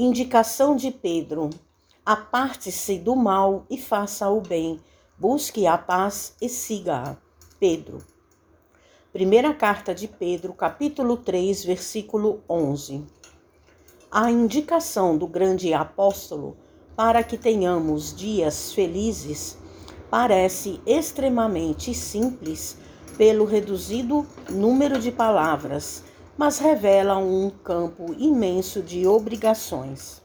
Indicação de Pedro: Aparte-se do mal e faça o bem, busque a paz e siga-a. Pedro. Primeira carta de Pedro, capítulo 3, versículo 11. A indicação do grande apóstolo para que tenhamos dias felizes parece extremamente simples pelo reduzido número de palavras mas revela um campo imenso de obrigações.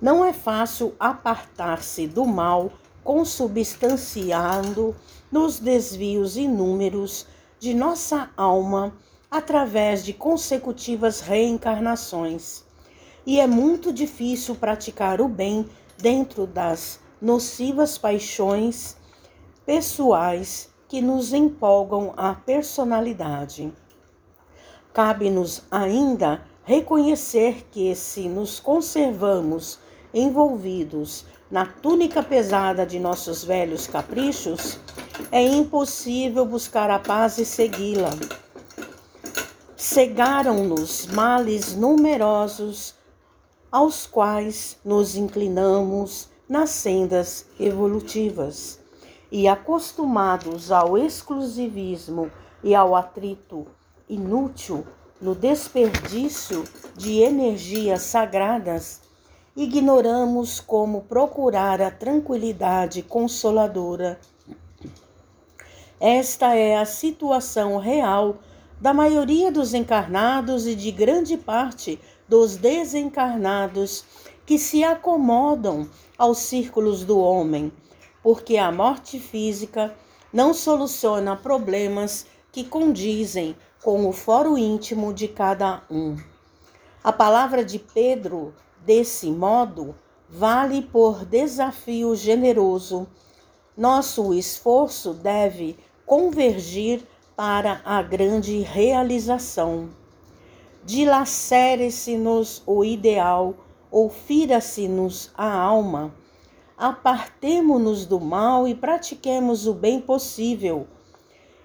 Não é fácil apartar-se do mal consubstanciando nos desvios inúmeros de nossa alma através de consecutivas reencarnações. E é muito difícil praticar o bem dentro das nocivas paixões pessoais que nos empolgam a personalidade. Cabe-nos ainda reconhecer que, se nos conservamos envolvidos na túnica pesada de nossos velhos caprichos, é impossível buscar a paz e segui-la. Cegaram-nos males numerosos aos quais nos inclinamos nas sendas evolutivas e acostumados ao exclusivismo e ao atrito inútil no desperdício de energias sagradas, ignoramos como procurar a tranquilidade consoladora. Esta é a situação real da maioria dos encarnados e de grande parte dos desencarnados que se acomodam aos círculos do homem, porque a morte física não soluciona problemas que condizem com o foro íntimo de cada um. A palavra de Pedro, desse modo, vale por desafio generoso. Nosso esforço deve convergir para a grande realização. Dilacere-se-nos o ideal, ou fira-se-nos a alma. Apartemo-nos do mal e pratiquemos o bem possível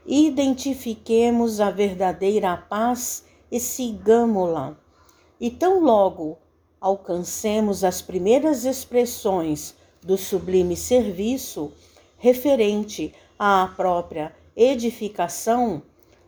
identifiquemos a verdadeira paz e sigamo-la. E tão logo alcancemos as primeiras expressões do sublime serviço referente à própria edificação,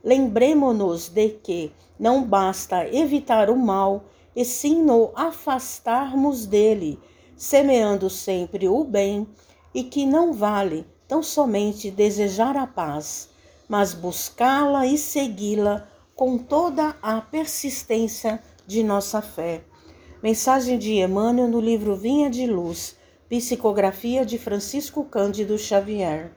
lembremo-nos de que não basta evitar o mal, e sim no afastarmos dele, semeando sempre o bem, e que não vale tão somente desejar a paz, mas buscá-la e segui-la com toda a persistência de nossa fé. Mensagem de Emmanuel no livro Vinha de Luz, psicografia de Francisco Cândido Xavier.